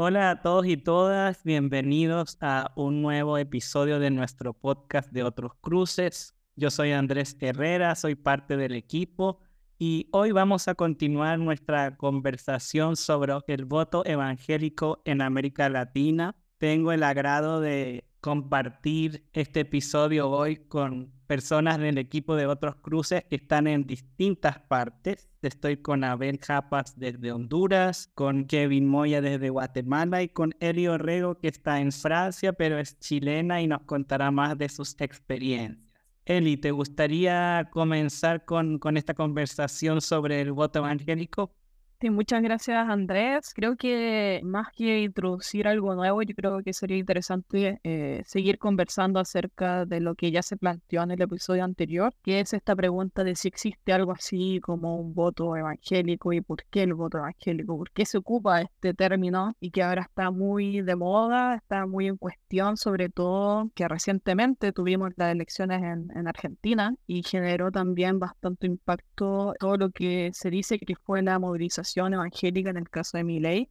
Hola a todos y todas, bienvenidos a un nuevo episodio de nuestro podcast de Otros Cruces. Yo soy Andrés Herrera, soy parte del equipo y hoy vamos a continuar nuestra conversación sobre el voto evangélico en América Latina. Tengo el agrado de compartir este episodio hoy con personas del equipo de otros cruces que están en distintas partes. Estoy con Abel Japas desde Honduras, con Kevin Moya desde Guatemala y con Eli Orrego que está en Francia, pero es chilena y nos contará más de sus experiencias. Eli, ¿te gustaría comenzar con, con esta conversación sobre el voto evangélico? Sí, muchas gracias Andrés. Creo que más que introducir algo nuevo, yo creo que sería interesante eh, seguir conversando acerca de lo que ya se planteó en el episodio anterior, que es esta pregunta de si existe algo así como un voto evangélico y por qué el voto evangélico, por qué se ocupa este término y que ahora está muy de moda, está muy en cuestión, sobre todo que recientemente tuvimos las elecciones en, en Argentina y generó también bastante impacto todo lo que se dice que fue la movilización evangélica en el caso de Miley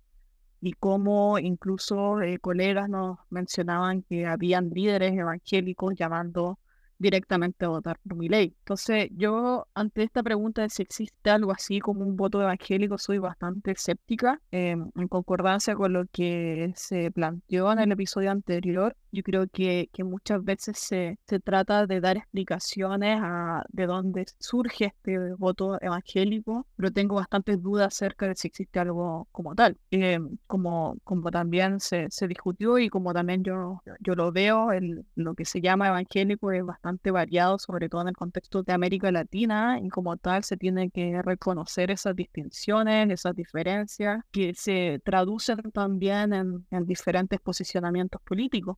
y cómo incluso eh, colegas nos mencionaban que habían líderes evangélicos llamando directamente a votar por mi ley. Entonces, yo ante esta pregunta de si existe algo así como un voto evangélico, soy bastante escéptica, em, en concordancia con lo que se planteó en el episodio anterior. Yo creo que, que muchas veces se, se trata de dar explicaciones a de dónde surge este voto evangélico, pero tengo bastantes dudas acerca de si existe algo como tal. Em, como, como también se, se discutió y como también yo, yo lo veo, el, lo que se llama evangélico es bastante variado, sobre todo en el contexto de América Latina, y como tal se tiene que reconocer esas distinciones, esas diferencias, que se traducen también en, en diferentes posicionamientos políticos.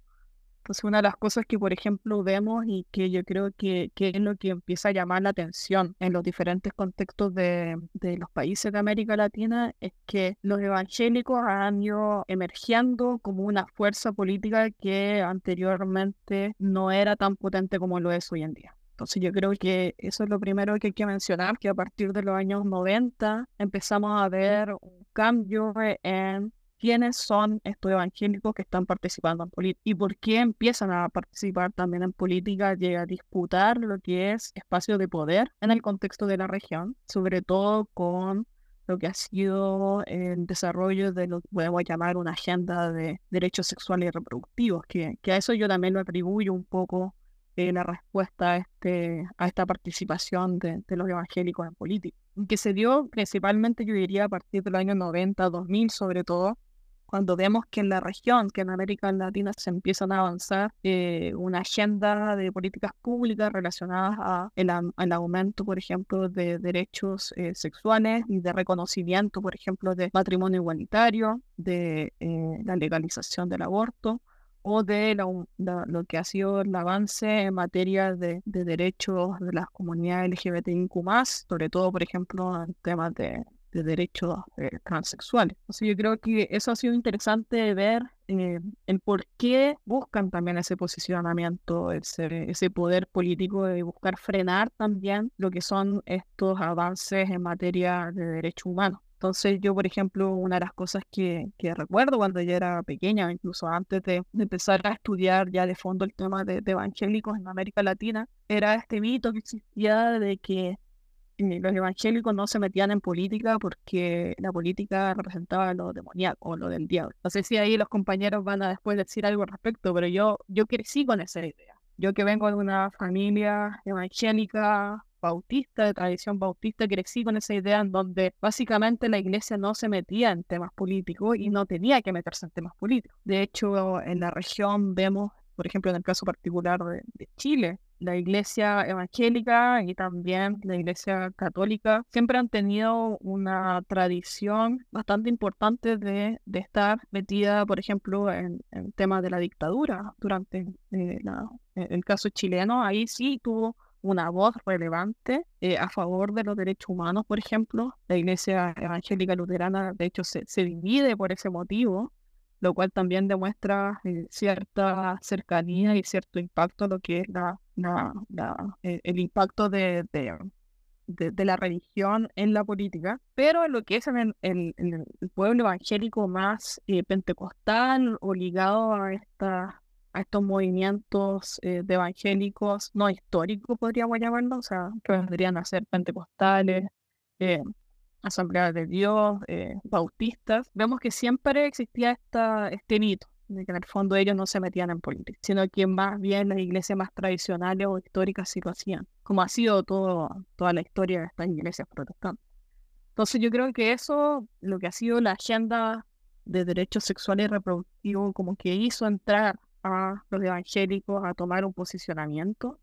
Entonces, una de las cosas que, por ejemplo, vemos y que yo creo que, que es lo que empieza a llamar la atención en los diferentes contextos de, de, los países de América Latina es que los evangélicos han ido emergiendo como una fuerza política que anteriormente no era tan potente como lo es hoy en día. Entonces yo creo que eso es lo primero que hay que mencionar, que a partir de los años 90 empezamos a ver un cambio en quiénes son estos evangélicos que están participando en política y por qué empiezan a participar también en política y a disputar lo que es espacio de poder en el contexto de la región, sobre todo con lo que ha sido el desarrollo de lo que podemos llamar una agenda de derechos sexuales y reproductivos, que, que a eso yo también lo atribuyo un poco en la respuesta a, este, a esta participación de, de los evangélicos en política, que se dio principalmente, yo diría, a partir del año 90, 2000 sobre todo, cuando vemos que en la región, que en América Latina se empiezan a avanzar eh, una agenda de políticas públicas relacionadas a el, al aumento, por ejemplo, de derechos eh, sexuales y de reconocimiento, por ejemplo, de matrimonio igualitario, de eh, la legalización del aborto o de lo que ha sido el avance en materia de, de derechos de las comunidades LGBTIQ+, sobre todo, por ejemplo, en temas de de derechos eh, transexuales. Entonces yo creo que eso ha sido interesante ver eh, el por qué buscan también ese posicionamiento, ese, ese poder político de buscar frenar también lo que son estos avances en materia de derechos humanos. Entonces yo, por ejemplo, una de las cosas que, que recuerdo cuando yo era pequeña, incluso antes de, empezar a estudiar ya de fondo el tema de, de evangélicos en América Latina, era este mito que existía de que los evangélicos no se metían en política porque la política representaba lo demoníaco lo del diablo. No sé si ahí los compañeros van a después decir algo al respecto, pero yo, yo crecí con esa idea. Yo que vengo de una familia evangélica, bautista, de tradición bautista, crecí con esa idea en donde básicamente la iglesia no se metía en temas políticos y no tenía que meterse en temas políticos. De hecho, en la región vemos, por ejemplo, en el caso particular de Chile, la iglesia evangélica y también la iglesia católica siempre han tenido una tradición bastante importante de, de estar metida, por ejemplo, en, temas de la dictadura durante eh, la, eh, el caso chileno. Ahí sí tuvo una voz relevante eh, a favor de los derechos humanos, por ejemplo. La iglesia evangélica luterana, de hecho, se, se divide por ese motivo lo cual también demuestra cierta cercanía y cierto impacto lo que es la, la, eh, el impacto de, de, la religión en la política, pero lo que es el, el, pueblo evangélico más eh, pentecostal o ligado a, esta, a estos movimientos eh, de evangélicos no históricos, podríamos llamarlo, o sea, que vendrían a ser pentecostales, eh, asambleas de Dios, bautistas, vemos que siempre existía esta, este mito de que en el fondo ellos no se metían en política, sino que más bien las iglesias más tradicionales o históricas sí lo hacían, como ha sido todo, toda la historia de estas iglesias protestantes. Entonces yo creo que eso, lo que ha sido la agenda de derechos sexuales y reproductivos, como que hizo entrar a los evangélicos a tomar un posicionamiento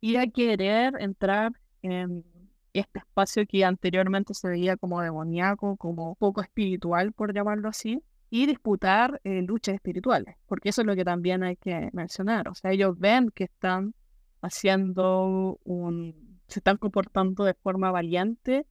y a querer entrar en este espacio que anteriormente se veía como demoníaco, como poco espiritual, por llamarlo así, y disputar eh, luchas espirituales, porque eso es lo que también hay que mencionar. O sea, ellos ven que están haciendo un, se están comportando de forma valiente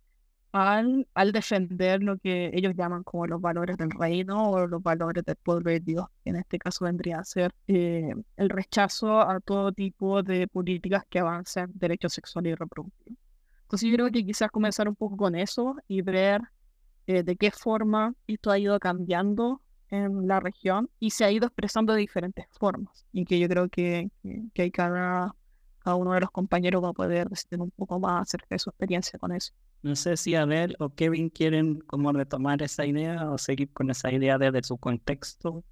al, al defender lo que ellos llaman como los valores del reino o los valores del pueblo de Dios, que en este caso vendría a ser eh, el rechazo a todo tipo de políticas que avancen derechos sexuales y reproductivos. Entonces yo creo que quizás comenzar un poco con eso y ver eh, de qué forma esto ha ido cambiando en la región y se ha ido expresando de diferentes formas. Y que yo creo que, que, hay cada, cada uno de los compañeros va a poder decir un poco más acerca de su experiencia con eso. No sé si Abel o Kevin quieren como retomar esa idea o seguir con esa idea desde su contexto.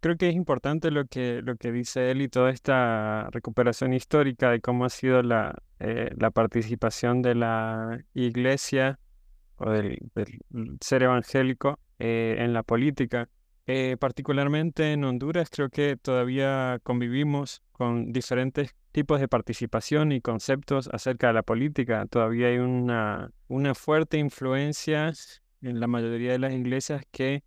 Creo que es importante lo que, lo que dice él y toda esta recuperación histórica de cómo ha sido la, eh, la participación de la iglesia o del, ser evangélico eh, en la política. Eh, particularmente en Honduras creo que todavía convivimos con diferentes tipos de participación y conceptos acerca de la política. Todavía hay una, una fuerte influencia en la mayoría de las iglesias que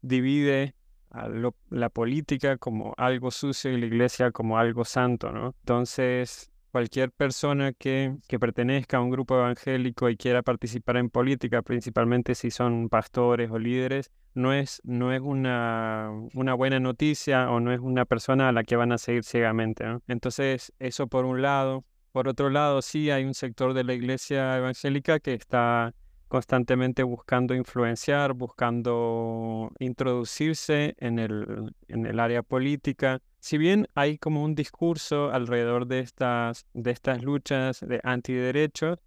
divide a la política como algo sucio y la iglesia como algo santo, ¿no? Entonces, cualquier persona que, que, pertenezca a un grupo evangélico y quiera participar en política, principalmente si son pastores o líderes, no es, no es una, una buena noticia o no es una persona a la que van a seguir ciegamente. Entonces, eso por un lado. Por otro lado, sí hay un sector de la iglesia evangélica que está constantemente buscando influenciar, buscando introducirse en el, en el área política. Si bien hay como un discurso alrededor de estas, de estas luchas de antiderechos,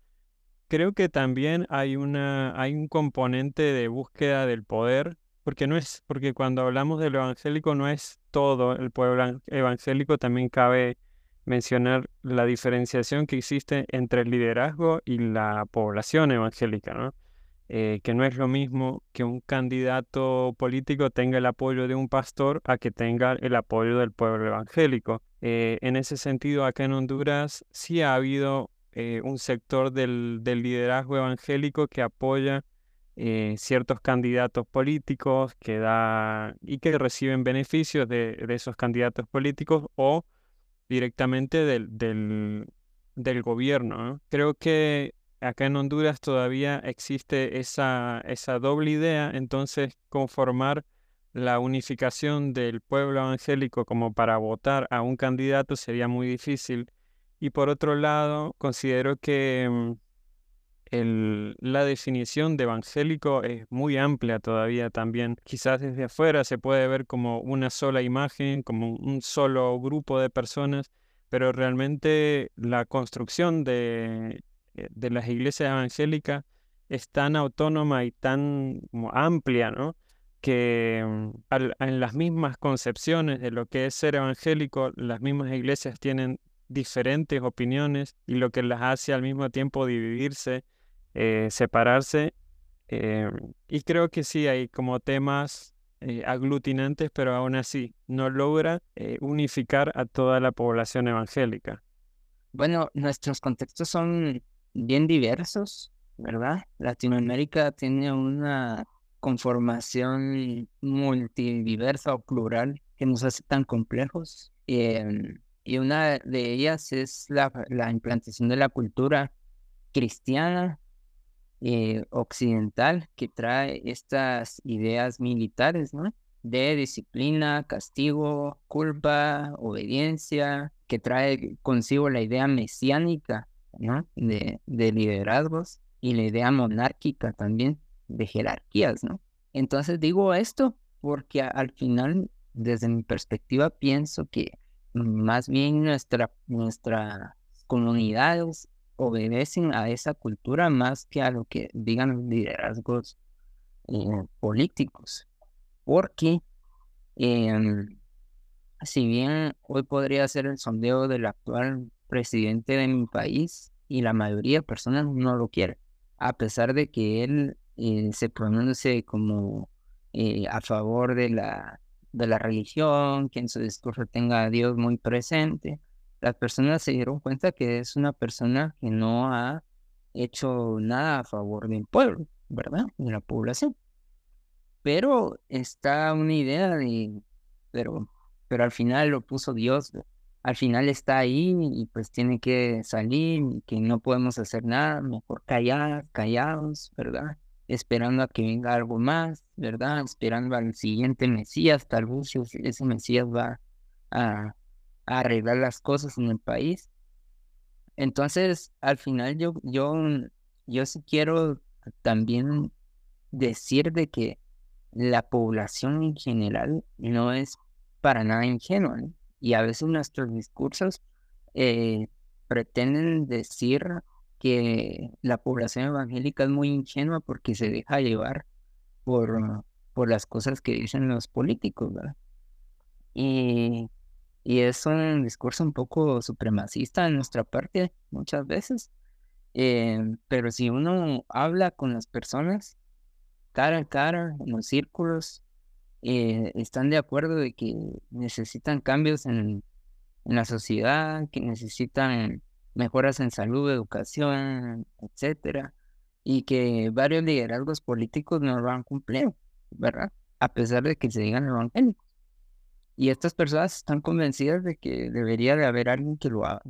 creo que también hay, una, hay un componente de búsqueda del poder, porque no es, porque cuando hablamos del evangélico no es todo el pueblo evangélico, también cabe mencionar la diferenciación que existe entre el liderazgo y la población evangélica, ¿no? Eh, que no es lo mismo que un candidato político tenga el apoyo de un pastor a que tenga el apoyo del pueblo evangélico. Eh, en ese sentido, acá en Honduras sí ha habido eh, un sector del, liderazgo evangélico que apoya ciertos candidatos políticos que da, y que reciben beneficios de, de esos candidatos políticos o directamente del, del, del gobierno. Creo que acá en Honduras todavía existe esa, esa doble idea, entonces conformar la unificación del pueblo evangélico como para votar a un candidato sería muy difícil. Y por otro lado, considero que mm, el, la definición de evangélico es muy amplia todavía también. Quizás desde afuera se puede ver como una sola imagen, como un solo grupo de personas, pero realmente la construcción de, eh, de las iglesias evangélicas es tan autónoma y tan amplia, ¿no? que mm, en las mismas concepciones de lo que es ser evangélico, las mismas iglesias tienen diferentes opiniones y lo que las hace al mismo tiempo dividirse eh, separarse. Eh, y creo que sí, hay como temas eh, aglutinantes, pero aún así no logra unificar a toda la población evangélica. Bueno, nuestros contextos son bien diversos, ¿verdad? Latinoamérica tiene una conformación multidiversa o plural que nos hace tan complejos. y una de ellas es la implantación de la cultura cristiana eh, occidental que trae estas ideas militares, ¿no? De disciplina, castigo, culpa, obediencia, que trae consigo la idea mesiánica, ¿no? De, de liderazgos. y la idea monárquica también de jerarquías, ¿no? Entonces digo esto porque al final, desde mi perspectiva, pienso que más bien nuestra, nuestras comunidades obedecen a esa cultura más que a lo que digan los liderazgos eh, políticos. Porque em, si bien hoy podría ser el sondeo del actual presidente de mi país y la mayoría de personas no lo quieren, a pesar de que él eh, se pronuncie como eh, a favor de la, de la religión, que en su discurso tenga a Dios muy presente, las personas se dieron cuenta que es una persona que no ha hecho nada a favor del pueblo, ¿verdad? De la población. Pero está una idea de, pero, pero al final lo puso Dios, al final está ahí y pues tiene que salir y que no podemos hacer nada, mejor callar, callados, ¿verdad? Esperando a que venga algo más, ¿verdad? Esperando al siguiente Mesías, tal vez ese Mesías va a, arreglar las cosas en el país. Entonces, al final yo, yo, yo sí quiero también decir de que la población en general no es para nada ingenua. Y a veces nuestros discursos eh, pretenden decir que la población evangélica es muy ingenua porque se deja llevar por, por las cosas que dicen los políticos, ¿verdad? Y, y es un discurso un poco supremacista de nuestra parte muchas veces. Eh, pero si uno habla con las personas cara a cara, en los círculos, eh, están de acuerdo de que necesitan cambios en, la sociedad, que necesitan mejoras en salud, educación, etcétera, y que varios liderazgos políticos no lo han cumplido, ¿verdad? A pesar de que se digan evangélicos. Y estas personas están convencidas de que debería de haber alguien que lo haga.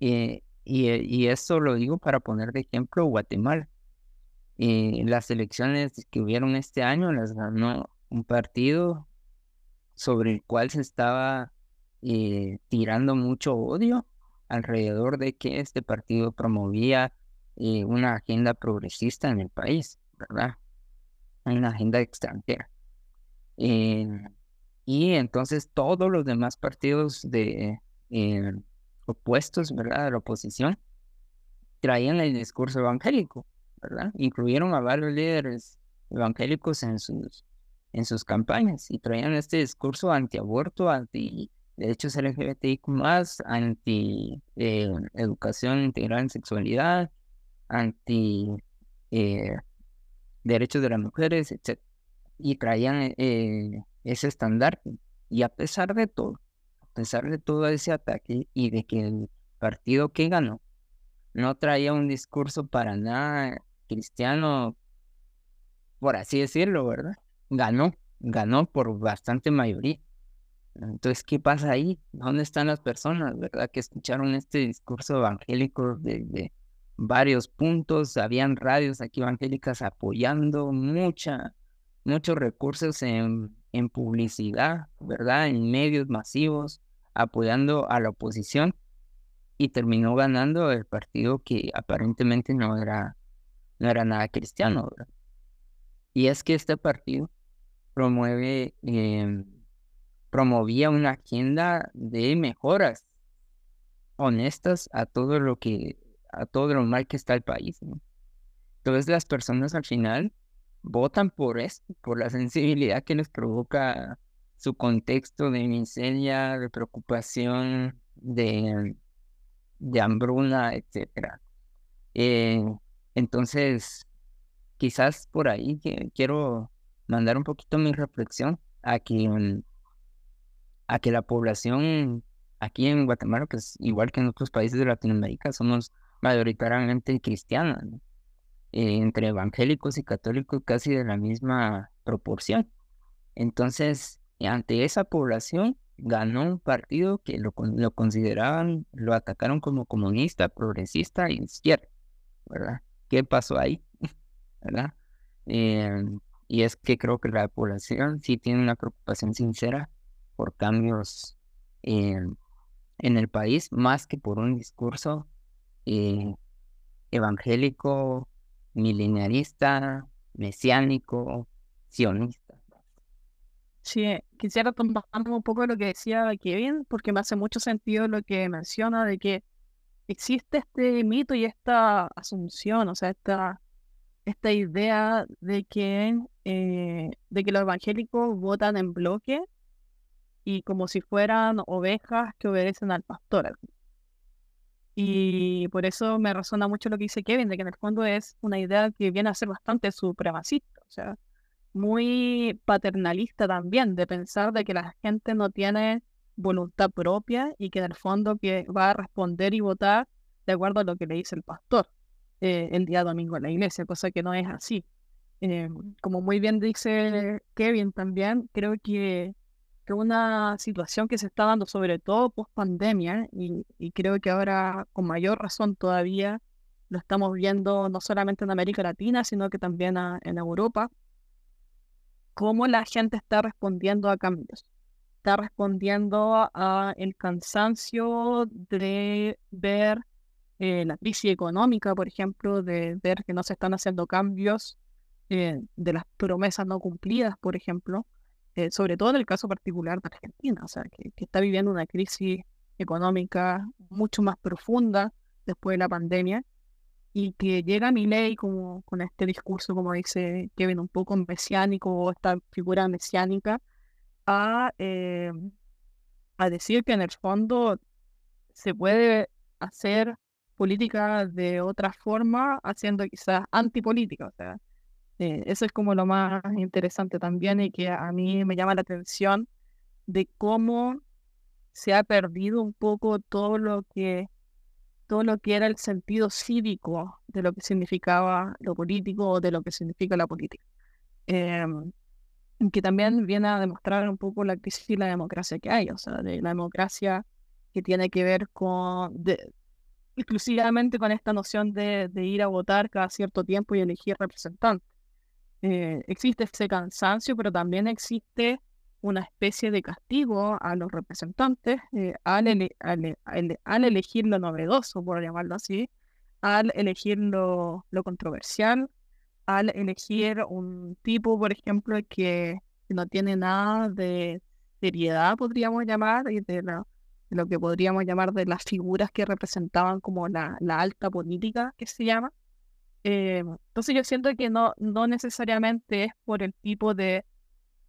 y, y esto lo digo para poner de ejemplo Guatemala. Eh, las elecciones que hubieron este año las ganó un partido sobre el cual se estaba eh, tirando mucho odio alrededor de que este partido promovía eh, una agenda progresista en el país, ¿verdad? Una agenda extranjera. Y entonces todos los demás partidos de opuestos, ¿verdad? De la oposición, traían el discurso evangélico. Incluyeron a varios líderes evangélicos en sus, en sus campañas y traían este discurso anti-aborto, anti derechos LGBTIQ+, anti eh, educación integral en sexualidad, anti eh, derechos de las mujeres, etc. Y traían eh, ese estandarte. Y a pesar de todo, a pesar de todo ese ataque y de que el partido que ganó no traía un discurso para nada Cristiano, por así decirlo, ¿verdad? Ganó, ganó por bastante mayoría. Entonces, ¿qué pasa ahí? ¿Dónde están las personas, verdad? Que escucharon este discurso evangélico de, varios puntos, habían radios aquí evangélicas apoyando mucha, muchos recursos en, en publicidad, ¿verdad? En medios masivos, apoyando a la oposición y terminó ganando el partido que aparentemente no era no era nada cristiano. Y es que este partido promueve, em, promovía una agenda de mejoras honestas a todo lo que, a todo lo mal que está el país. Entonces las personas al final votan por esto, por la sensibilidad que les provoca su contexto de miseria, de preocupación, de, de hambruna, etc. Eh, entonces, quizás por ahí que quiero mandar un poquito mi reflexión a que, a que la población aquí en Guatemala, pues igual que en otros países de Latinoamérica, somos mayoritariamente cristianos, eh, entre evangélicos y católicos casi de la misma proporción. Entonces, ante esa población ganó un partido que lo, lo consideraban, lo atacaron como comunista, progresista y izquierda, ¿verdad? qué pasó ahí, ¿verdad? Em, y es que creo que la población sí tiene una preocupación sincera por cambios en el país, más que por un discurso eh, evangélico, milenarista, mesiánico, sionista. Sí, quisiera tomar un poco lo que decía Kevin, porque me hace mucho sentido lo que menciona de que existe este mito y esta asunción, o sea, esta, esta idea de que, eh, de que los evangélicos votan en bloque y como si fueran ovejas que obedecen al pastor. Y por eso me resuena mucho lo que dice Kevin, de que en el fondo es una idea que viene a ser bastante supremacista, o sea, muy paternalista también, de pensar de que la gente no tiene voluntad propia y que en el fondo que va a responder y votar de acuerdo a lo que le dice el pastor eh, el día domingo en la iglesia, cosa que no es así. Eh, como muy bien dice Kevin también, creo que que una situación que se está dando sobre todo post pandemia y, creo que ahora con mayor razón todavía lo estamos viendo no solamente en América Latina, sino que también en Europa, cómo la gente está respondiendo a cambios. Está respondiendo a el cansancio de ver eh, la crisis económica, por ejemplo, de ver que no se están haciendo cambios, eh, de las promesas no cumplidas, por ejemplo, eh, sobre todo en el caso particular de Argentina, o sea, que, está viviendo una crisis económica mucho más profunda después de la pandemia y que llega a mi ley como con este discurso, como dice Kevin, un poco mesiánico o esta figura mesiánica, a, eh, a decir que en el fondo se puede hacer política de otra forma, haciendo quizás antipolítica, o sea, eh, eso es como lo más interesante también y que a mí me llama la atención de cómo se ha perdido un poco todo lo que todo lo que era el sentido cívico de lo que significaba lo político o de lo que significa la política. Em, que también viene a demostrar un poco la crisis y la democracia que hay, o sea, de la democracia que tiene que ver con, exclusivamente con esta noción de, de ir a votar cada cierto tiempo y elegir representantes. Eh, existe ese cansancio, pero también existe una especie de castigo a los representantes eh, al, elegir lo novedoso, por llamarlo así, al elegir lo, controversial, al elegir un tipo, por ejemplo, que, no tiene nada de seriedad, podríamos llamar, y de, lo que podríamos llamar de las figuras que representaban como la alta política, que se llama. Eh, entonces yo siento que no, no necesariamente es por el tipo de,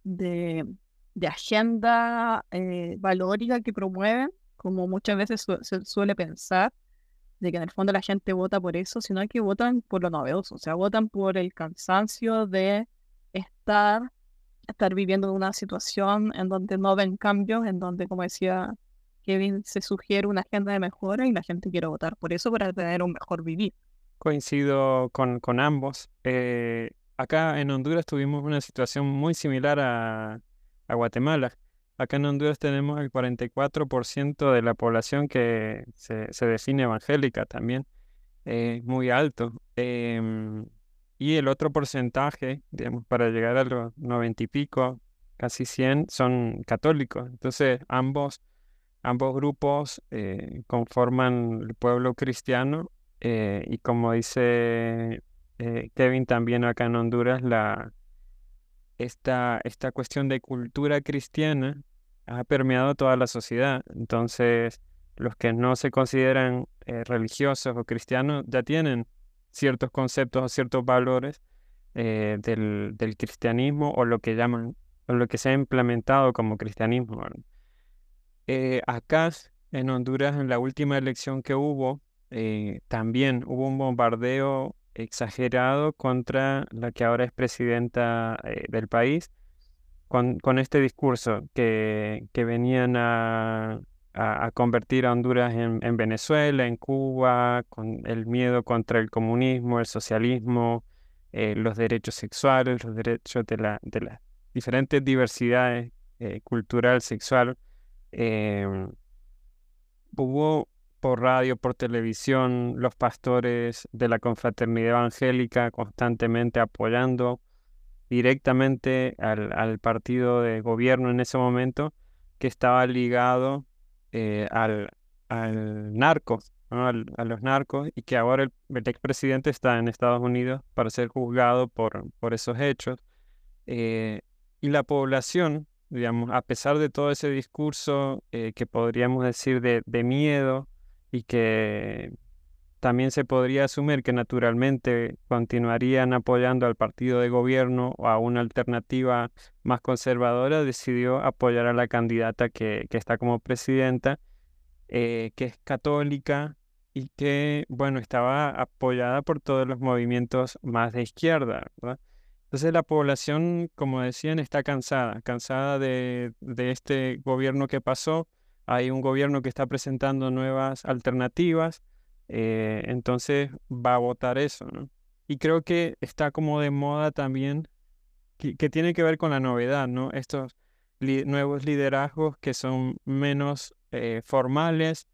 de, agenda eh, valórica que promueven, como muchas veces se suele pensar, de que en el fondo la gente vota por eso, sino que votan por lo novedoso, o sea, votan por el cansancio de estar, estar viviendo una situación en donde no ven cambios, en donde, como decía Kevin, se sugiere una agenda de mejora y la gente quiere votar por eso para tener un mejor vivir. Coincido con, con ambos. Eh, acá en Honduras tuvimos una situación muy similar a, a Guatemala. Acá en Honduras tenemos el 44% de la población que se, define evangélica también, eh, muy alto. Em, y el otro porcentaje, digamos, para llegar a los 90 y pico, casi 100, son católicos. Entonces, ambos, ambos grupos eh, conforman el pueblo cristiano eh, y como dice eh, Kevin también acá en Honduras, la, esta, esta cuestión de cultura cristiana ha permeado toda la sociedad. Entonces, los que no se consideran eh, religiosos o cristianos ya tienen ciertos conceptos o ciertos valores del, del, cristianismo o lo que llaman, o lo que se ha implementado como cristianismo. acá en Honduras, en la última elección que hubo, eh, también hubo un bombardeo exagerado contra la que ahora es presidenta eh, del país, con, este discurso que, que venían a, a, convertir a Honduras en, en, Venezuela, en Cuba, con el miedo contra el comunismo, el socialismo, eh, los derechos sexuales, los derechos de la, de las diferentes diversidades cultural, sexual. hubo por radio, por televisión, los pastores de la confraternidad evangélica constantemente apoyando directamente al, partido de gobierno en ese momento que estaba ligado eh, al, al, narco, a, los narcos y que ahora el, el expresidente está en Estados Unidos para ser juzgado por, por esos hechos. Eh, y la población, digamos, a pesar de todo ese discurso eh, que podríamos decir de, de miedo y que también se podría asumir que naturalmente continuarían apoyando al partido de gobierno o a una alternativa más conservadora, decidió apoyar a la candidata que, que está como presidenta, eh, que es católica y que, bueno, estaba apoyada por todos los movimientos más de izquierda. Entonces la población, como decían, está cansada, cansada de, de este gobierno que pasó. Hay un gobierno que está presentando nuevas alternativas eh, entonces va a votar eso, ¿no? Y creo que está como de moda también, que, tiene que ver con la novedad, ¿no? Estos nuevos liderazgos que son menos eh, formales,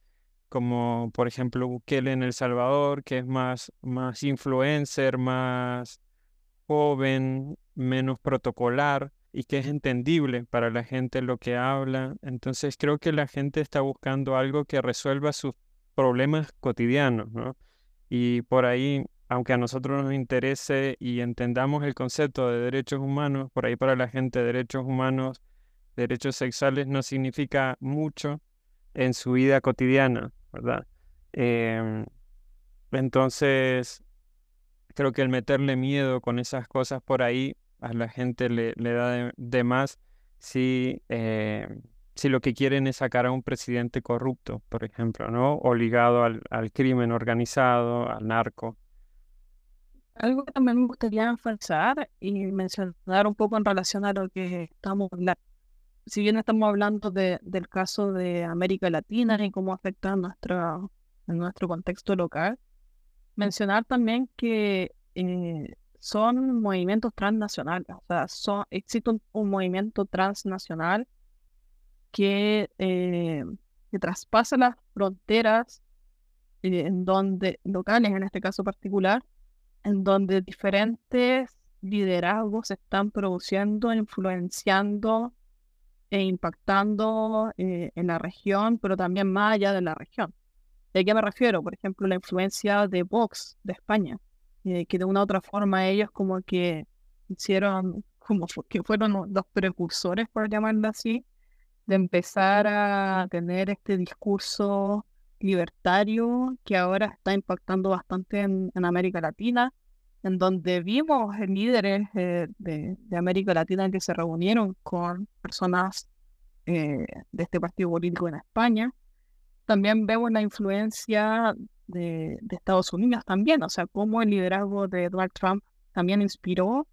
como por ejemplo Bukele en El Salvador, que es más, más influencer, más joven, menos protocolar y que es entendible para la gente lo que habla. Entonces creo que la gente está buscando algo que resuelva sus problemas cotidianos, ¿no? Y por ahí, aunque a nosotros nos interese y entendamos el concepto de derechos humanos, por ahí para la gente derechos humanos, derechos sexuales no significa mucho en su vida cotidiana, ¿verdad? Em, entonces, creo que el meterle miedo con esas cosas por ahí a la gente le, le da de, más si eh, si lo que quieren es sacar a un presidente corrupto, por ejemplo, ¿no? O ligado al, crimen organizado, al narco. Algo que también me gustaría enfatizar y mencionar un poco en relación a lo que estamos hablando. Si bien estamos hablando de, del caso de América Latina y cómo afecta a nuestra, en nuestro contexto local, mencionar también que eh, son movimientos transnacionales. O sea, son, existe un movimiento transnacional que, eh, que traspasa las fronteras eh, en donde, locales en este caso particular, en donde diferentes liderazgos se están produciendo, influenciando e impactando eh, en la región, pero también más allá de la región. ¿De qué me refiero? Por ejemplo, la influencia de Vox de España, que de una u otra forma ellos como que hicieron, como que fueron los precursores, por llamarlo así, de empezar a tener este discurso libertario que ahora está impactando bastante en, América Latina, en donde vimos líderes eh, de, América Latina que se reunieron con personas eh, de este partido político en España. También vemos la influencia de, Estados Unidos también, o sea, cómo el liderazgo de Donald Trump también inspiró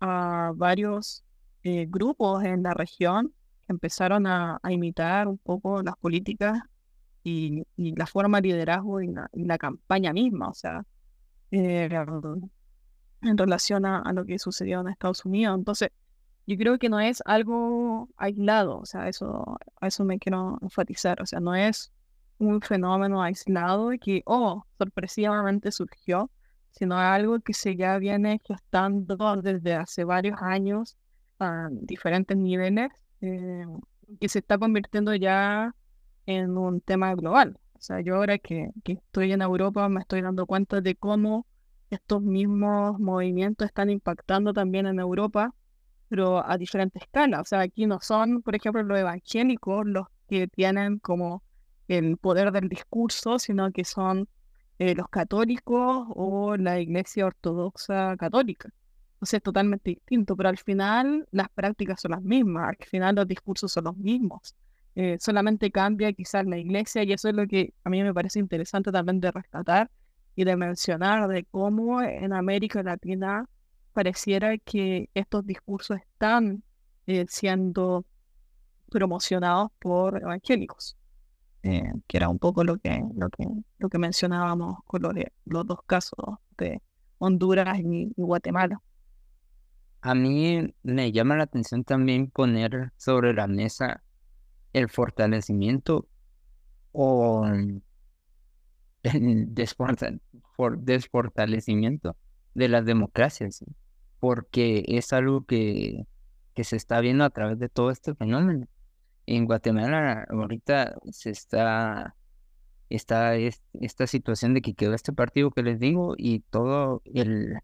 a varios eh, grupos en la región empezaron a, imitar un poco las políticas y, la forma de liderazgo y la, campaña misma, o sea, eh, en relación a, lo que sucedió en Estados Unidos. Entonces, yo creo que no es algo aislado, o sea, eso, eso me quiero enfatizar, o sea, no es un fenómeno aislado que, oh, sorpresivamente surgió, sino algo que se ya viene gestando desde hace varios años a diferentes niveles eh, que se está convirtiendo ya en un tema global. O sea, yo ahora que, que estoy en Europa me estoy dando cuenta de cómo estos mismos movimientos están impactando también en Europa, pero a diferente escala. O sea, aquí no son, por ejemplo, los evangélicos los que tienen como el poder del discurso, sino que son eh, los católicos o la iglesia ortodoxa católica. O sea, es totalmente distinto, pero al final las prácticas son las mismas, al final los discursos son los mismos. Eh, solamente cambia quizás la iglesia y eso es lo que a mí me parece interesante también de rescatar y de mencionar de cómo en América Latina pareciera que estos discursos están eh, siendo promocionados por evangélicos, eh, que era un poco lo que, lo que, lo que mencionábamos con los dos casos de Honduras y Guatemala. A mí me llama la atención también poner sobre la mesa el fortalecimiento o el desfortalecimiento de las democracias, porque es algo que, que se está viendo a través de todo este fenómeno. En Guatemala ahorita se está está esta situación de que quedó este partido que les digo y todo el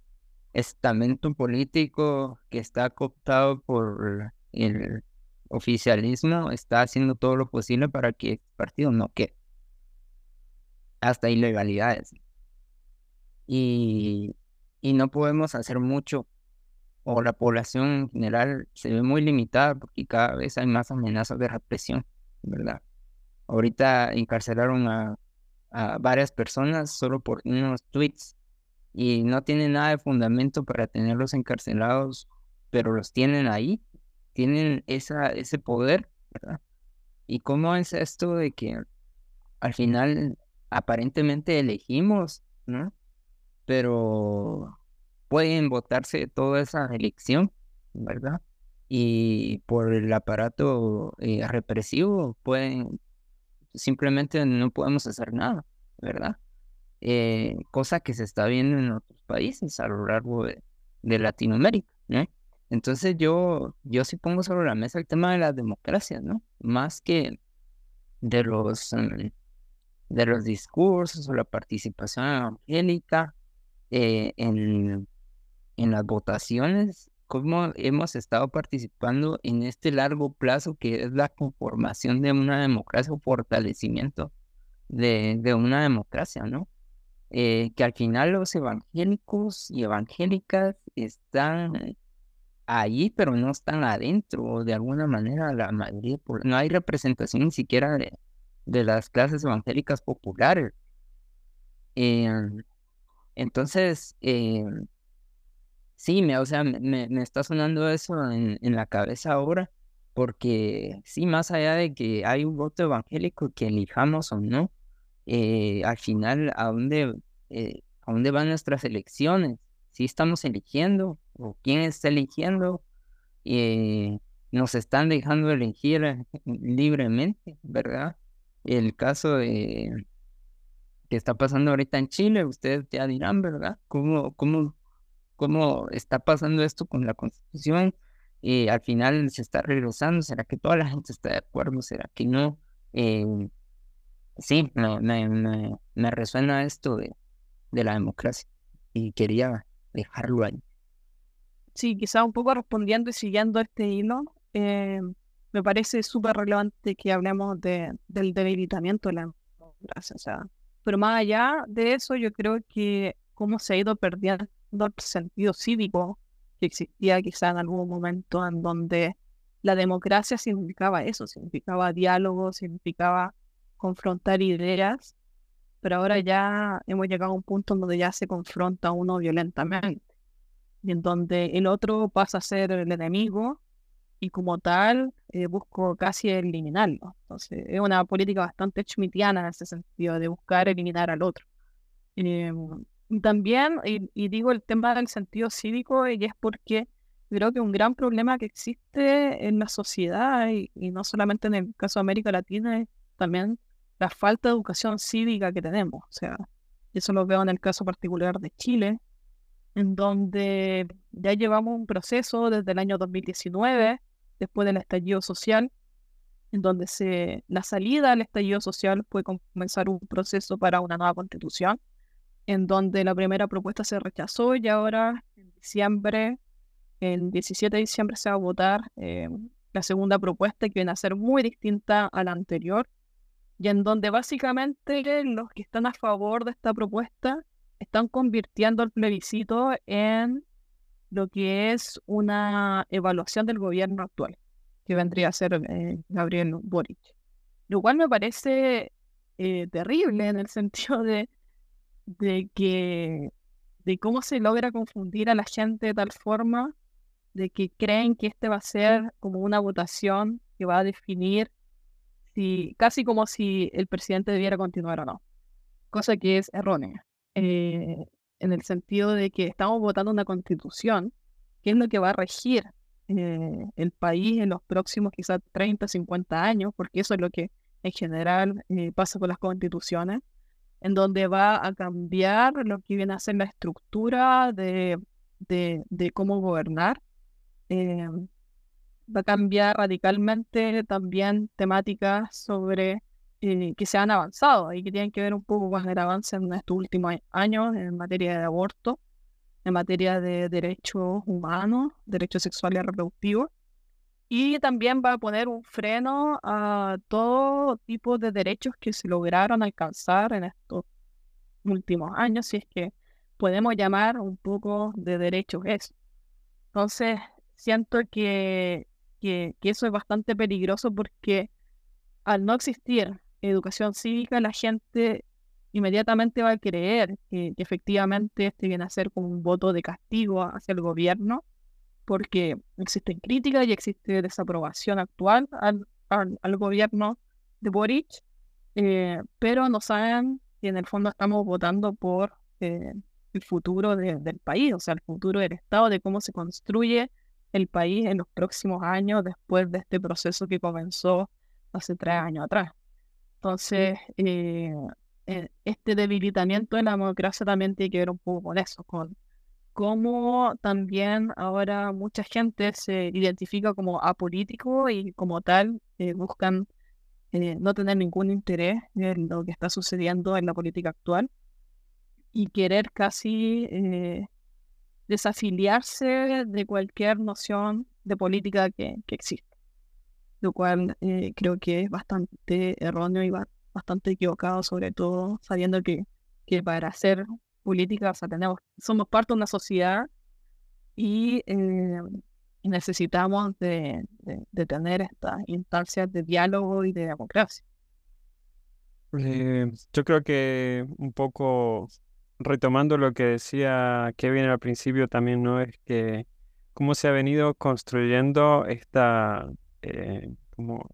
estamento político que está cooptado por el oficialismo está haciendo todo lo posible para que el partido no quede. Hasta ilegalidades. Y, y no podemos hacer mucho, o la población en general se ve muy limitada porque cada vez hay más amenazas de represión, ¿verdad? Ahorita encarcelaron a, varias personas solo por unos tweets y no tienen nada de fundamento para tenerlos encarcelados, pero los tienen ahí tienen esa, ese poder, ¿verdad? ¿Y cómo es esto de que al final aparentemente elegimos, ¿no? Pero pueden votarse toda esa elección, ¿verdad? Y por el aparato eh, represivo pueden, simplemente no podemos hacer nada, ¿verdad? Eh, cosa que se está viendo en otros países a lo largo de, Latinoamérica, ¿no? Entonces yo, yo sí pongo sobre la mesa el tema de las democracias, ¿no? Más que de los, mm, de los discursos o la participación evangélica eh, en, en las votaciones, cómo hemos estado participando en este largo plazo que es la conformación de una democracia o fortalecimiento de, de una democracia, ¿no? Eh, que al final los evangélicos y evangélicas están ahí, pero no están adentro, de alguna manera la mayoría, no hay representación ni siquiera de, de las clases evangélicas populares. Em, entonces, eh, sí, me, o sea, me, me, está sonando eso en, en, la cabeza ahora, porque sí, más allá de que hay un voto evangélico que elijamos o no, eh, al final, ¿a dónde, eh, ¿a dónde van nuestras elecciones? Si estamos eligiendo o quién está eligiendo, y nos están dejando elegir libremente, ¿verdad? El caso de que está pasando ahorita en Chile, ustedes ya dirán, ¿verdad? ¿Cómo, cómo, cómo está pasando esto con la constitución? Y al final se está regresando, ¿será que toda la gente está de acuerdo? ¿Será que no? Eh, sí, me, me, me, resuena esto de, de la democracia y quería dejarlo ahí sí, quizá un poco respondiendo y siguiendo este hilo, eh, me parece súper relevante que hablemos de, del debilitamiento de la democracia. O sea, pero más allá de eso, yo creo que cómo se ha ido perdiendo el sentido cívico que existía quizá en algún momento en donde la democracia significaba eso, significaba diálogo, significaba confrontar ideas, pero ahora ya hemos llegado a un punto en donde ya se confronta uno violentamente y en donde el otro pasa a ser el enemigo y como tal eh, busco casi eliminarlo. Entonces es una política bastante schmittiana en ese sentido, de buscar eliminar al otro. Y también, y, digo el tema del sentido cívico, y es porque creo que un gran problema que existe en la sociedad, y, y no solamente en el caso de América Latina, es también la falta de educación cívica que tenemos. O sea, eso lo veo en el caso particular de Chile, en donde ya llevamos un proceso desde el año 2019, después del estallido social, en donde se, la salida al estallido social fue comenzar un proceso para una nueva constitución, en donde la primera propuesta se rechazó y ahora en diciembre, el 17 de diciembre se va a votar eh, la segunda propuesta que viene a ser muy distinta a la anterior y en donde básicamente los que están a favor de esta propuesta están convirtiendo el plebiscito en lo que es una evaluación del gobierno actual, que vendría a ser eh, Gabriel Boric. Lo cual me parece eh, terrible en el sentido de, de que de cómo se logra confundir a la gente de tal forma de que creen que este va a ser como una votación que va a definir si casi como si el presidente debiera continuar o no, cosa que es errónea. Eh, en el sentido de que estamos votando una constitución, que es lo que va a regir eh, el país en los próximos quizás 30, 50 años, porque eso es lo que en general eh, pasa con las constituciones, en donde va a cambiar lo que viene a ser la estructura de, de, cómo gobernar. va a cambiar radicalmente también temáticas sobre eh, que se han avanzado y que tienen que ver un poco con el avance en estos últimos años en materia de aborto, en materia de derechos humanos, derechos sexuales y reproductivos. Y también va a poner un freno a todo tipo de derechos que se lograron alcanzar en estos últimos años, si es que podemos llamar un poco de derechos eso. Entonces, siento que, que, eso es bastante peligroso porque al no existir educación cívica, la gente inmediatamente va a creer que, efectivamente este viene a ser como un voto de castigo hacia el gobierno, porque existen críticas y existe desaprobación actual al, al, gobierno de Boric, eh, pero no saben que en el fondo estamos votando por eh, el futuro del país, o sea, el futuro del Estado, de cómo se construye el país en los próximos años después de este proceso que comenzó hace tres años atrás. Entonces, eh, este debilitamiento de la democracia también tiene que ver un poco con eso, con cómo también ahora mucha gente se identifica como apolítico y como tal eh, buscan no tener ningún interés en lo que está sucediendo en la política actual y querer casi desafiliarse de cualquier noción de política que, que existe, lo cual eh, creo que es bastante erróneo y bastante equivocado, sobre todo sabiendo que, que para hacer política tenemos, somos parte de una sociedad y eh, necesitamos de, de, tener estas instancias de diálogo y de democracia. Eh, yo creo que un poco retomando lo que decía Kevin al principio también, ¿no? Es que cómo se ha venido construyendo esta, eh, como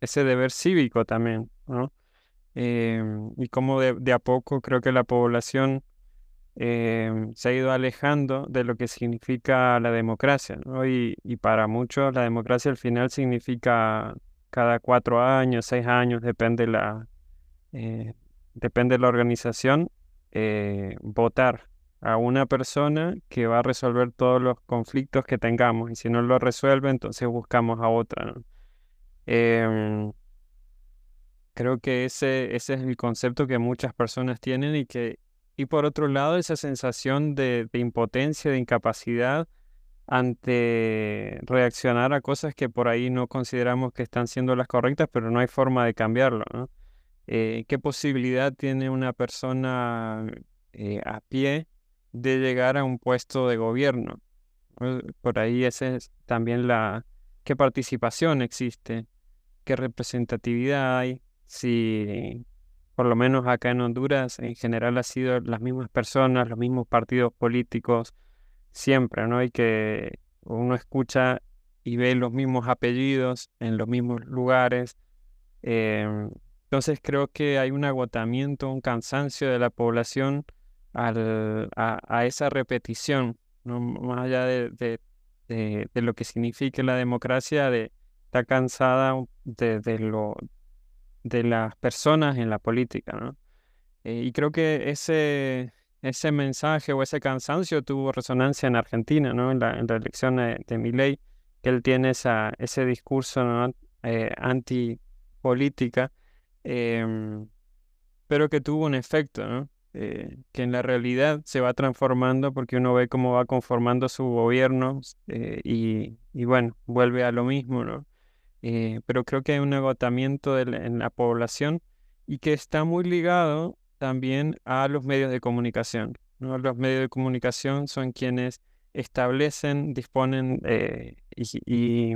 ese deber cívico también, ¿no? Y cómo de, a poco creo que la población em, se ha ido alejando de lo que significa la democracia. Y, para muchos la democracia al final significa cada cuatro años, seis años, depende la, eh, depende de la organización, eh, votar a una persona que va a resolver todos los conflictos que tengamos y si no lo resuelve, entonces buscamos a otra. Em, creo que ese, ese es el concepto que muchas personas tienen y que, y por otro lado, esa sensación de, impotencia, de incapacidad ante reaccionar a cosas que por ahí no consideramos que están siendo las correctas, pero no hay forma de cambiarlo. Eh, qué posibilidad tiene una persona eh, a pie de llegar a un puesto de gobierno. Por ahí ese es también la qué participación existe, qué representatividad hay, si por lo menos acá en Honduras en general ha sido las mismas personas, los mismos partidos políticos siempre, ¿no? Y que uno escucha y ve los mismos apellidos en los mismos lugares. Em, entonces creo que hay un agotamiento, un cansancio de la población al, a, esa repetición, ¿no? más allá de, de, lo que significa la democracia, de está cansada de, lo, de las personas en la política. ¿no? Eh, y creo que ese, ese mensaje o ese cansancio tuvo resonancia en Argentina, ¿no? en, la, en elección de, de Milei, que él tiene esa, ese discurso ¿no? eh, antipolítica Em, pero que tuvo un efecto, ¿no? Eh, que en la realidad se va transformando porque uno ve cómo va conformando su gobierno eh, y, y, bueno, vuelve a lo mismo, ¿no? Eh, pero creo que hay un agotamiento en la población y que está muy ligado también a los medios de comunicación. ¿no? Los medios de comunicación son quienes establecen, disponen y, y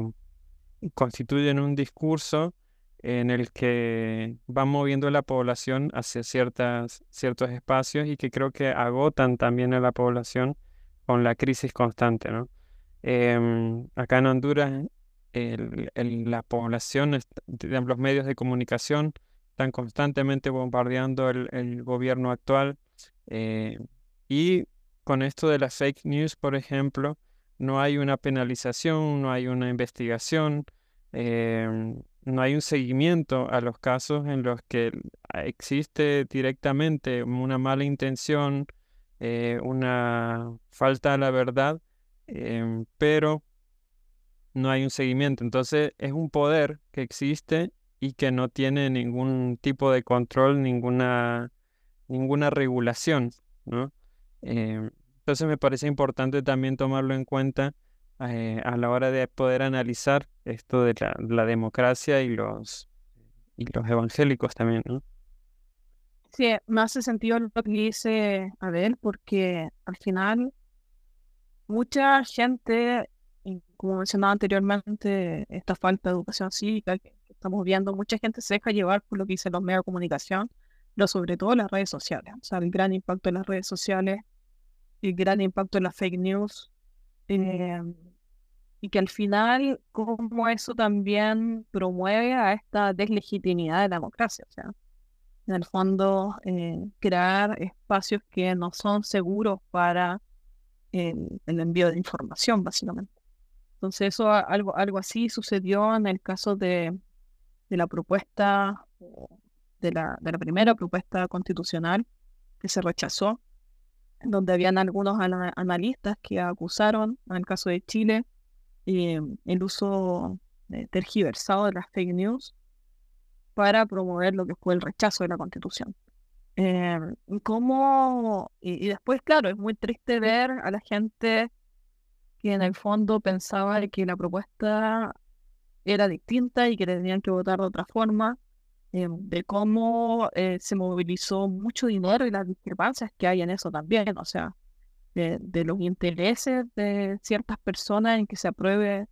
constituyen un discurso en el que va moviendo la población hacia ciertas, ciertos espacios y que creo que agotan también a la población con la crisis constante. ¿no? Em, acá en Honduras, la población, los medios de comunicación están constantemente bombardeando el, gobierno actual eh, y con esto de las fake news, por ejemplo, no hay una penalización, no hay una investigación. Em, no hay un seguimiento a los casos en los que existe directamente una mala intención, eh, una falta a la verdad, pero no hay un seguimiento. Entonces es un poder que existe y que no tiene ningún tipo de control, ninguna, ninguna regulación, ¿no? Eh, entonces me parece importante también tomarlo en cuenta eh, a la hora de poder analizar esto de la, democracia y los, y los evangélicos también, ¿no? Sí, me hace sentido lo que dice Abel, porque al final mucha gente, como mencionaba anteriormente, esta falta de educación cívica que, estamos viendo, mucha gente se deja llevar por lo que dicen los medios de comunicación, pero sobre todo las redes sociales. O sea, el gran impacto en las redes sociales, el gran impacto en las fake news, eh, y que al final, como eso también promueve a esta deslegitimidad de la democracia. O sea, en el fondo, eh, crear espacios que no son seguros para el, envío de información, básicamente. Entonces, eso algo, algo así sucedió en el caso de, de la propuesta, de la, de la primera propuesta constitucional que se rechazó, donde habían algunos analistas que acusaron, en el caso de Chile, eh, el uso tergiversado de las fake news para promover lo que fue el rechazo de la constitución. Eh, ¿cómo? Y, después, claro, es muy triste ver a la gente que en el fondo pensaba que la propuesta era distinta y que tenían que votar de otra forma, eh, de cómo se movilizó mucho dinero y las discrepancias que hay en eso también. O sea, de, los intereses de ciertas personas en que se apruebe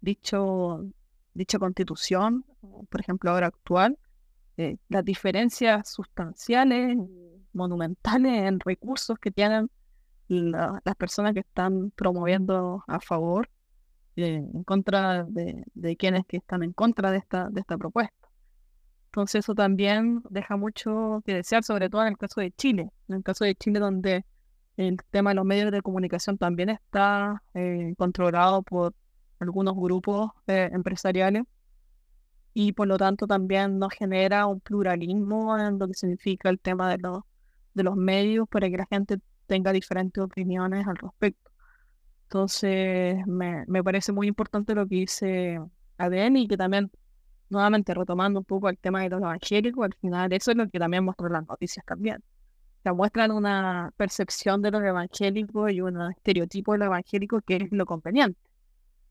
dicho, dicha constitución, por ejemplo ahora actual, eh, las diferencias sustanciales, monumentales en recursos que tienen las personas que están promoviendo a favor eh, en contra de, de, quienes que están en contra de esta, de esta propuesta. Entonces eso también deja mucho que desear, sobre todo en el caso de Chile, en el caso de Chile donde el tema de los medios de comunicación también está eh, controlado por algunos grupos eh, empresariales y por lo tanto también nos genera un pluralismo en lo que significa el tema de los, de los medios para que la gente tenga diferentes opiniones al respecto. Entonces, me, me parece muy importante lo que dice Adén y que también, nuevamente retomando un poco el tema de los evangélicos, al final eso es lo que también muestran las noticias también muestran una percepción de los evangélicos y un estereotipo de los evangélicos que es lo conveniente.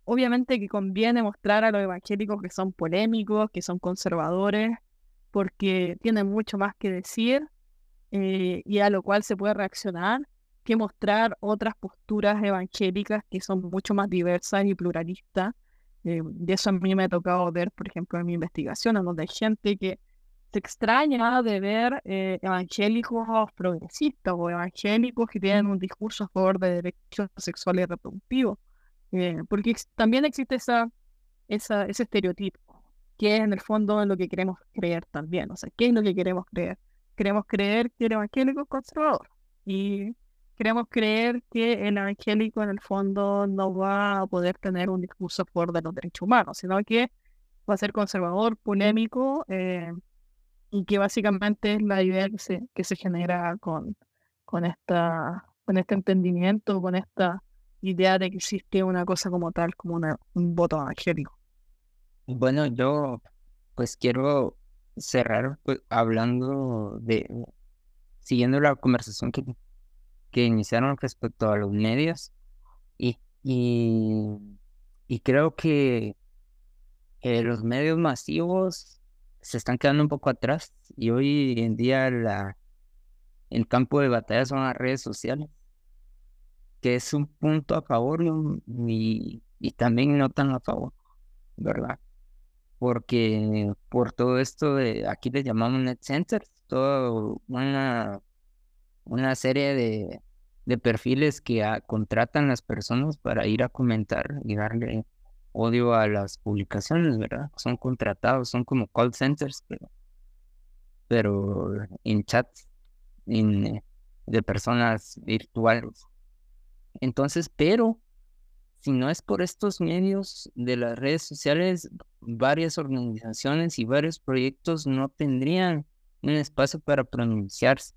Obviamente que conviene mostrar a los evangélicos que son polémicos, que son conservadores, porque tienen mucho más que decir eh, y a lo cual se puede reaccionar, que mostrar otras posturas evangélicas que son mucho más diversas y pluralistas. Eh, de eso a mí me ha tocado ver, por ejemplo, en mi investigación, en donde hay gente que extraña de ver eh, evangélicos progresistas o evangélicos que tienen un discurso a favor de derechos sexuales y reproductivos, eh, porque también existe esa, esa, ese estereotipo, que es en el fondo en lo que queremos creer también, o sea, ¿qué es lo que queremos creer? Queremos creer que el evangélico es conservador y queremos creer que el evangélico en el fondo no va a poder tener un discurso a favor de los derechos humanos, sino que va a ser conservador, polémico, eh, y que básicamente es la idea que se, genera con, con, esta, con este entendimiento, con esta idea de que existe una cosa como tal, como un voto evangélico. Bueno, yo pues quiero cerrar pues, hablando de, siguiendo la conversación que, que iniciaron respecto a los medios y, y, y creo que los medios masivos se están quedando un poco atrás y hoy en día la, el campo de batalla son las redes sociales, que es un punto a favor y, y también no tan a favor, ¿verdad? Porque por todo esto de, aquí les llamamos net centers, toda una, una serie de, de perfiles que contratan las personas para ir a comentar y darle odio a las publicaciones, ¿verdad? Son contratados, son como call centers, pero, pero en chats en, de personas virtuales. Entonces, pero si no es por estos medios de las redes sociales, varias organizaciones y varios proyectos no tendrían un espacio para pronunciarse.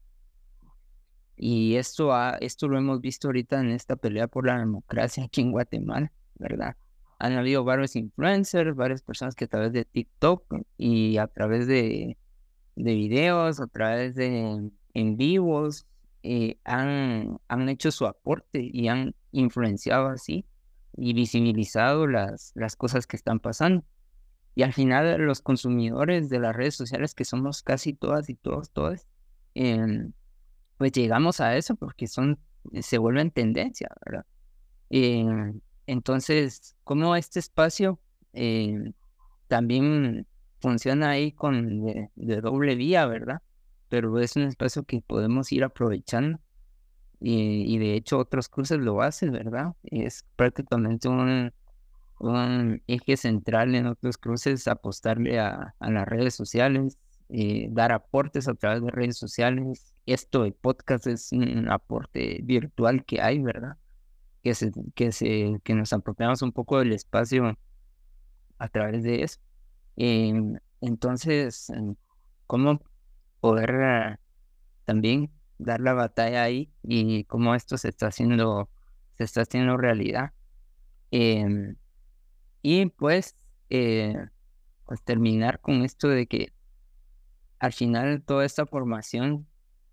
Y esto, ha, esto lo hemos visto ahorita en esta pelea por la democracia aquí en Guatemala, ¿verdad? han habido varios influencers, varias personas que a través de TikTok y a través de, de videos, a través de en vivos, eh, han, han hecho su aporte y han influenciado así y visibilizado las, las cosas que están pasando. Y al final los consumidores de las redes sociales, que somos casi todas y todos, todas, em, pues llegamos a eso porque son, se vuelven tendencia, ¿verdad? Em, entonces, como este espacio em, también funciona ahí con de, doble vía, ¿verdad? Pero es un espacio que podemos ir aprovechando y, de hecho otros cruces lo hacen, ¿verdad? Es prácticamente un, un eje central en otros cruces apostarle a, a las redes sociales, eh, dar aportes a través de redes sociales. Esto de podcast es un aporte virtual que hay, ¿verdad? Que, se, que, se, que nos apropiamos un poco del espacio a través de eso. Em, entonces, em, ¿cómo poder ah, también dar la batalla ahí y cómo esto se está haciendo, se está haciendo realidad? Em, y pues, eh, pues terminar con esto de que al final toda esta formación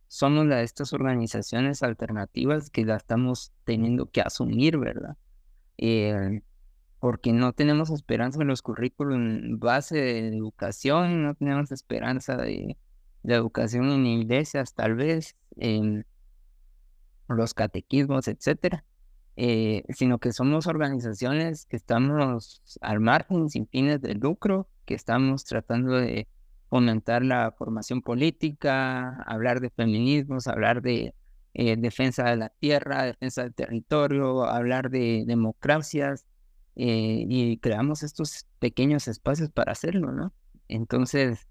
somos la de estas organizaciones alternativas que la estamos teniendo que asumir, ¿verdad? Eh, porque no tenemos esperanza en los currículum base de educación, no tenemos esperanza de, educación en iglesias, tal vez, en los catequismos, etcétera, eh, sino que somos organizaciones que estamos al margen, sin fines de lucro, que estamos tratando de fomentar la formación política, hablar de feminismos, hablar de eh, defensa de la tierra, defensa del territorio, hablar de democracias, eh, y creamos estos pequeños espacios para hacerlo, ¿no? Entonces,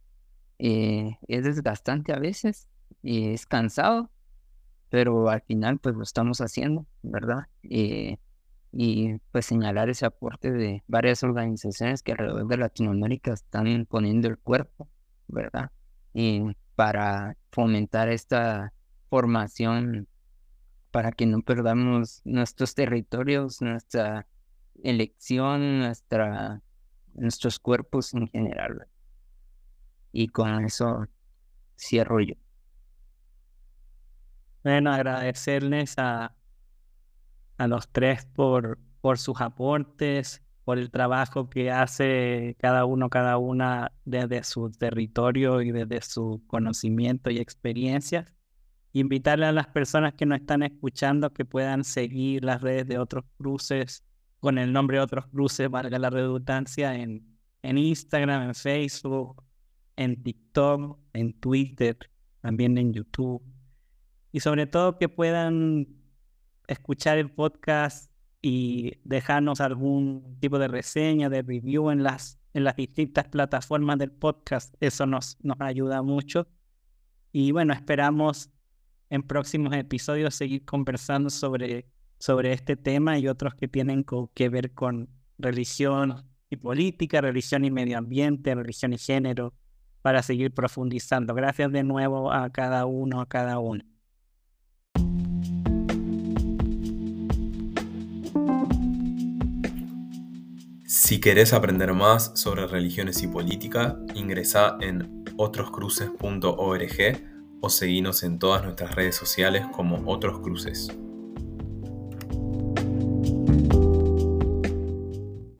eh, es desgastante a veces, es cansado, pero al final pues lo estamos haciendo, ¿verdad? Eh, y pues señalar ese aporte de varias organizaciones que alrededor de Latinoamérica están poniendo el cuerpo, ¿verdad? Y para fomentar esta formación para que no perdamos nuestros territorios, nuestra elección, nuestra, nuestros cuerpos en general. Y con eso cierro yo. Bueno, agradecerles a, a los tres por, por sus aportes, por el trabajo que hace cada uno, cada una desde su territorio y desde su conocimiento y experiencia. Invitarle a las personas que nos están escuchando que puedan seguir las redes de otros cruces con el nombre de otros cruces, valga la redundancia, en, en Instagram, en Facebook, en TikTok, en Twitter, también en YouTube. Y sobre todo que puedan escuchar el podcast y dejarnos algún tipo de reseña, de review en las, en las distintas plataformas del podcast. Eso nos, nos ayuda mucho. Y bueno, esperamos en próximos episodios seguir conversando sobre sobre este tema y otros que tienen que ver con religión y política, religión y medio ambiente, religión y género, para seguir profundizando. Gracias de nuevo a cada uno, a cada uno. Si querés aprender más sobre religiones y política, ingresa en otroscruces.org o seguinos en todas nuestras redes sociales como Otros Cruces.